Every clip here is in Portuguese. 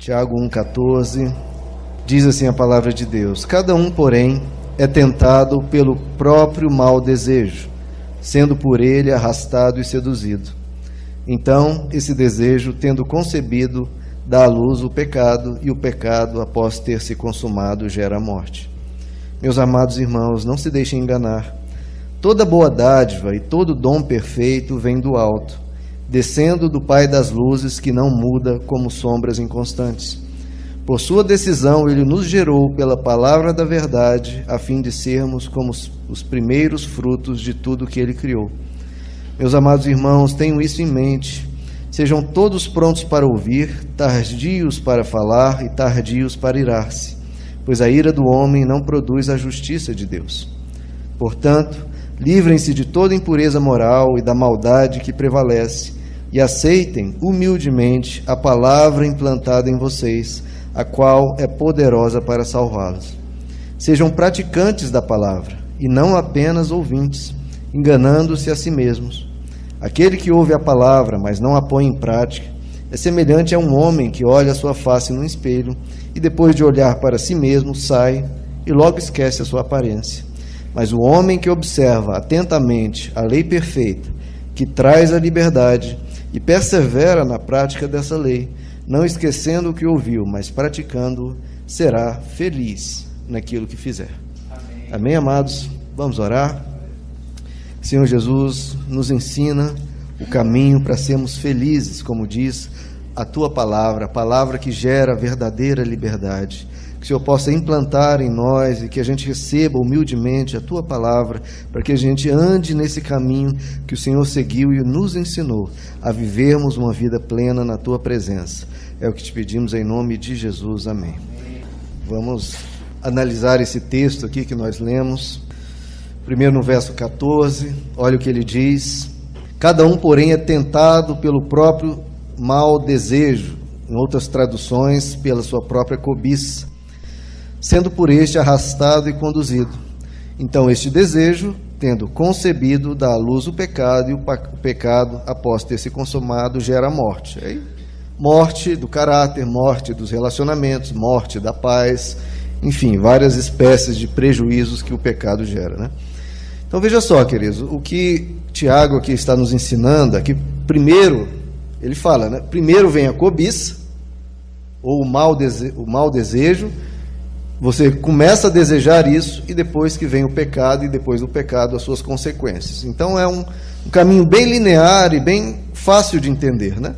Tiago 1,14, diz assim a palavra de Deus: Cada um, porém, é tentado pelo próprio mau desejo, sendo por ele arrastado e seduzido. Então, esse desejo, tendo concebido, dá à luz o pecado, e o pecado, após ter se consumado, gera a morte. Meus amados irmãos, não se deixem enganar. Toda boa dádiva e todo dom perfeito vem do alto descendo do Pai das luzes, que não muda como sombras inconstantes. Por sua decisão, ele nos gerou pela palavra da verdade, a fim de sermos como os primeiros frutos de tudo que ele criou. Meus amados irmãos, tenham isso em mente. Sejam todos prontos para ouvir, tardios para falar e tardios para irar-se, pois a ira do homem não produz a justiça de Deus. Portanto, livrem-se de toda impureza moral e da maldade que prevalece e aceitem humildemente a palavra implantada em vocês, a qual é poderosa para salvá-los. Sejam praticantes da palavra e não apenas ouvintes, enganando-se a si mesmos. Aquele que ouve a palavra, mas não a põe em prática, é semelhante a um homem que olha a sua face no espelho e depois de olhar para si mesmo sai e logo esquece a sua aparência. Mas o homem que observa atentamente a lei perfeita, que traz a liberdade, e persevera na prática dessa lei, não esquecendo o que ouviu, mas praticando, será feliz naquilo que fizer. Amém, Amém amados? Vamos orar? Senhor Jesus, nos ensina o caminho para sermos felizes, como diz a tua palavra, a palavra que gera verdadeira liberdade que o Senhor possa implantar em nós e que a gente receba humildemente a tua palavra, para que a gente ande nesse caminho que o Senhor seguiu e nos ensinou a vivermos uma vida plena na tua presença. É o que te pedimos em nome de Jesus. Amém. Vamos analisar esse texto aqui que nós lemos. Primeiro no verso 14, olha o que ele diz: Cada um, porém, é tentado pelo próprio mau desejo, em outras traduções, pela sua própria cobiça sendo por este arrastado e conduzido. Então, este desejo, tendo concebido, dá à luz o pecado, e o pecado, após ter se consumado, gera a morte. Aí, morte do caráter, morte dos relacionamentos, morte da paz, enfim, várias espécies de prejuízos que o pecado gera. Né? Então veja só, queridos, o que Tiago aqui está nos ensinando é que primeiro, ele fala, né? primeiro vem a cobiça, ou o mau, dese o mau desejo, você começa a desejar isso e depois que vem o pecado e depois do pecado as suas consequências. Então é um, um caminho bem linear e bem fácil de entender, né?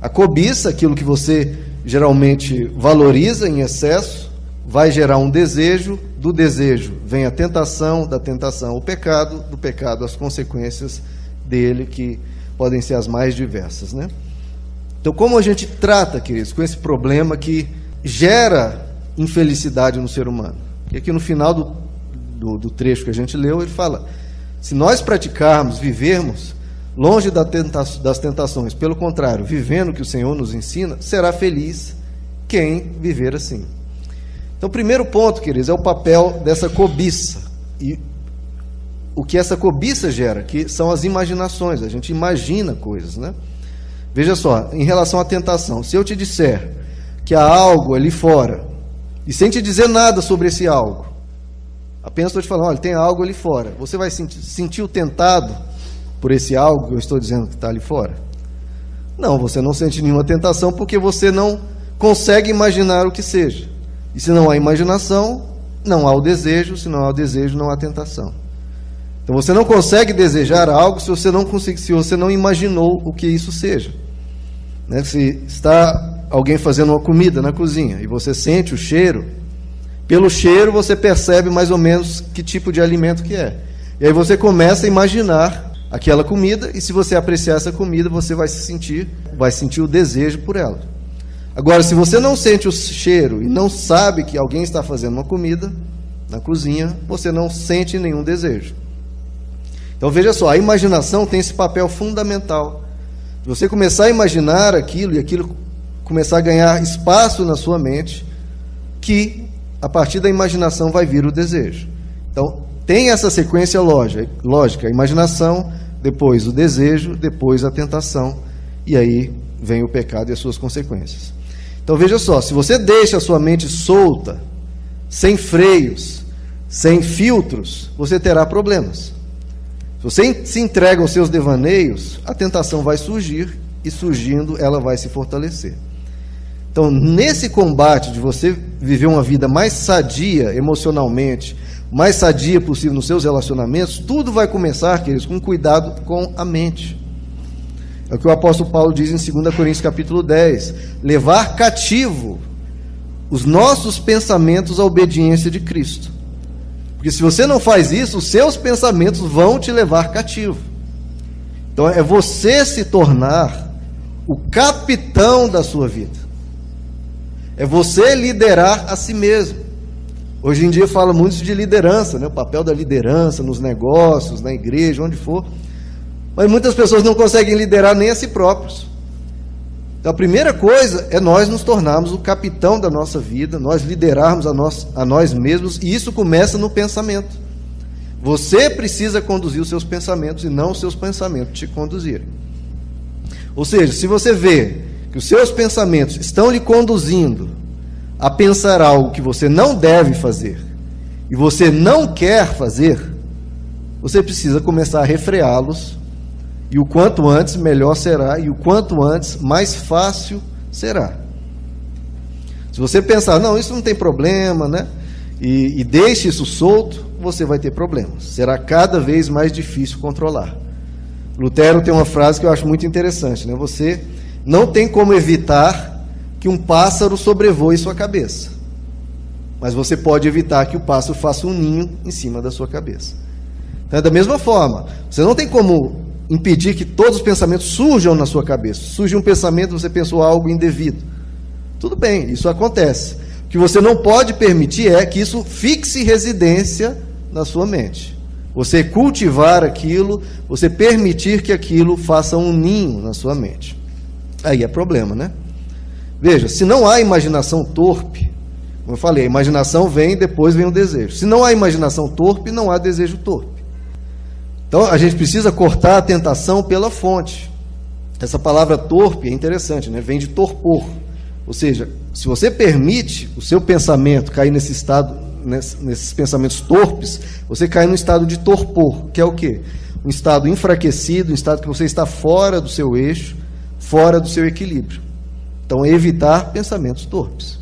A cobiça, aquilo que você geralmente valoriza em excesso, vai gerar um desejo, do desejo vem a tentação, da tentação o pecado, do pecado as consequências dele que podem ser as mais diversas, né? Então, como a gente trata, queridos, com esse problema que gera infelicidade no ser humano. E aqui no final do, do, do trecho que a gente leu, ele fala: se nós praticarmos, vivermos longe das tentações, pelo contrário, vivendo o que o Senhor nos ensina, será feliz quem viver assim. Então, primeiro ponto, queridos, é o papel dessa cobiça. E o que essa cobiça gera, que são as imaginações, a gente imagina coisas, né? Veja só, em relação à tentação, se eu te disser que há algo ali fora e sem te dizer nada sobre esse algo. Apenas estou te falando, olha, tem algo ali fora. Você vai sentir, sentir o tentado por esse algo que eu estou dizendo que está ali fora? Não, você não sente nenhuma tentação porque você não consegue imaginar o que seja. E se não há imaginação, não há o desejo, se não há o desejo, não há tentação. Então você não consegue desejar algo se você não consegue, se você não imaginou o que isso seja. Né? Se está alguém fazendo uma comida na cozinha e você sente o cheiro, pelo cheiro você percebe mais ou menos que tipo de alimento que é. E aí você começa a imaginar aquela comida e se você apreciar essa comida, você vai se sentir, vai sentir o desejo por ela. Agora, se você não sente o cheiro e não sabe que alguém está fazendo uma comida na cozinha, você não sente nenhum desejo. Então veja só, a imaginação tem esse papel fundamental. Se você começar a imaginar aquilo e aquilo começar a ganhar espaço na sua mente, que a partir da imaginação vai vir o desejo. Então, tem essa sequência lógica, a imaginação, depois o desejo, depois a tentação, e aí vem o pecado e as suas consequências. Então veja só, se você deixa a sua mente solta, sem freios, sem filtros, você terá problemas. Se você se entrega aos seus devaneios, a tentação vai surgir e surgindo ela vai se fortalecer. Então, nesse combate de você viver uma vida mais sadia emocionalmente, mais sadia possível nos seus relacionamentos, tudo vai começar, queridos, com cuidado com a mente. É o que o apóstolo Paulo diz em 2 Coríntios capítulo 10: levar cativo os nossos pensamentos à obediência de Cristo. Porque se você não faz isso, os seus pensamentos vão te levar cativo. Então é você se tornar o capitão da sua vida. É você liderar a si mesmo. Hoje em dia fala muito de liderança, né? o papel da liderança nos negócios, na igreja, onde for. Mas muitas pessoas não conseguem liderar nem a si próprios. Então a primeira coisa é nós nos tornarmos o capitão da nossa vida, nós liderarmos a nós, a nós mesmos, e isso começa no pensamento. Você precisa conduzir os seus pensamentos e não os seus pensamentos te conduzirem. Ou seja, se você vê que os seus pensamentos estão lhe conduzindo a pensar algo que você não deve fazer e você não quer fazer, você precisa começar a refreá-los. E o quanto antes, melhor será, e o quanto antes, mais fácil será. Se você pensar, não, isso não tem problema, né? E, e deixe isso solto, você vai ter problemas. Será cada vez mais difícil controlar. Lutero tem uma frase que eu acho muito interessante, né? Você não tem como evitar que um pássaro sobrevoe sua cabeça. Mas você pode evitar que o pássaro faça um ninho em cima da sua cabeça. Então, é da mesma forma, você não tem como impedir que todos os pensamentos surjam na sua cabeça. Surge um pensamento, você pensou algo indevido. Tudo bem, isso acontece. O que você não pode permitir é que isso fixe residência na sua mente. Você cultivar aquilo, você permitir que aquilo faça um ninho na sua mente. Aí é problema, né? Veja, se não há imaginação torpe, como eu falei, a imaginação vem, depois vem o desejo. Se não há imaginação torpe, não há desejo torpe. Então a gente precisa cortar a tentação pela fonte. Essa palavra torpe é interessante, né? vem de torpor. Ou seja, se você permite o seu pensamento cair nesse estado, nesses pensamentos torpes, você cai no estado de torpor, que é o quê? Um estado enfraquecido, um estado que você está fora do seu eixo, fora do seu equilíbrio. Então, evitar pensamentos torpes.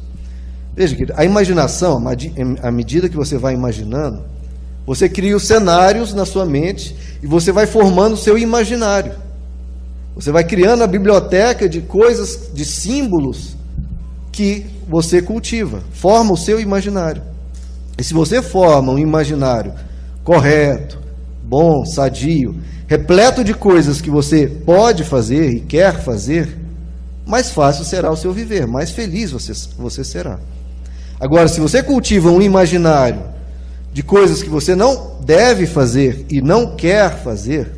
Veja, que a imaginação, à medida que você vai imaginando, você cria os cenários na sua mente e você vai formando o seu imaginário. Você vai criando a biblioteca de coisas, de símbolos que você cultiva, forma o seu imaginário. E se você forma um imaginário correto, bom, sadio, repleto de coisas que você pode fazer e quer fazer, mais fácil será o seu viver, mais feliz você, você será. Agora, se você cultiva um imaginário de coisas que você não deve fazer e não quer fazer,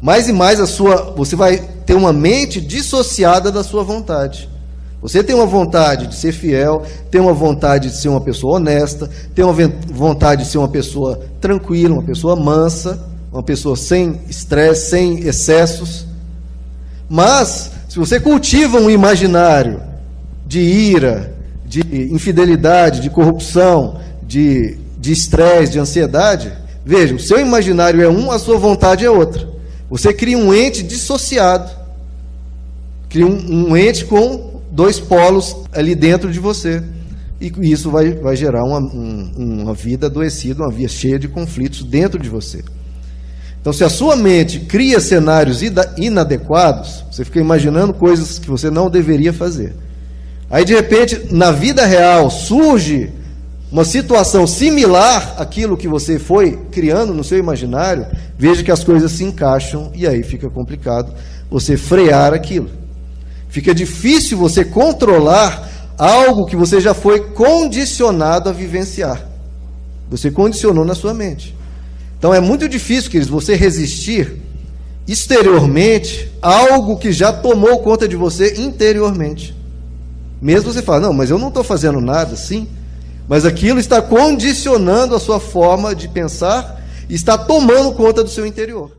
mais e mais a sua, você vai ter uma mente dissociada da sua vontade. Você tem uma vontade de ser fiel, tem uma vontade de ser uma pessoa honesta, tem uma vontade de ser uma pessoa tranquila, uma pessoa mansa, uma pessoa sem estresse, sem excessos. Mas se você cultiva um imaginário de ira, de infidelidade, de corrupção, de estresse, de, de ansiedade, veja, o seu imaginário é um, a sua vontade é outra. Você cria um ente dissociado, cria um, um ente com dois polos ali dentro de você. E isso vai, vai gerar uma, um, uma vida adoecida, uma vida cheia de conflitos dentro de você. Então, se a sua mente cria cenários inadequados, você fica imaginando coisas que você não deveria fazer. Aí, de repente, na vida real, surge uma situação similar àquilo que você foi criando no seu imaginário, veja que as coisas se encaixam e aí fica complicado você frear aquilo. Fica difícil você controlar algo que você já foi condicionado a vivenciar. Você condicionou na sua mente. Então é muito difícil, queridos, você resistir exteriormente a algo que já tomou conta de você interiormente. Mesmo você fala, não, mas eu não estou fazendo nada, sim. Mas aquilo está condicionando a sua forma de pensar está tomando conta do seu interior.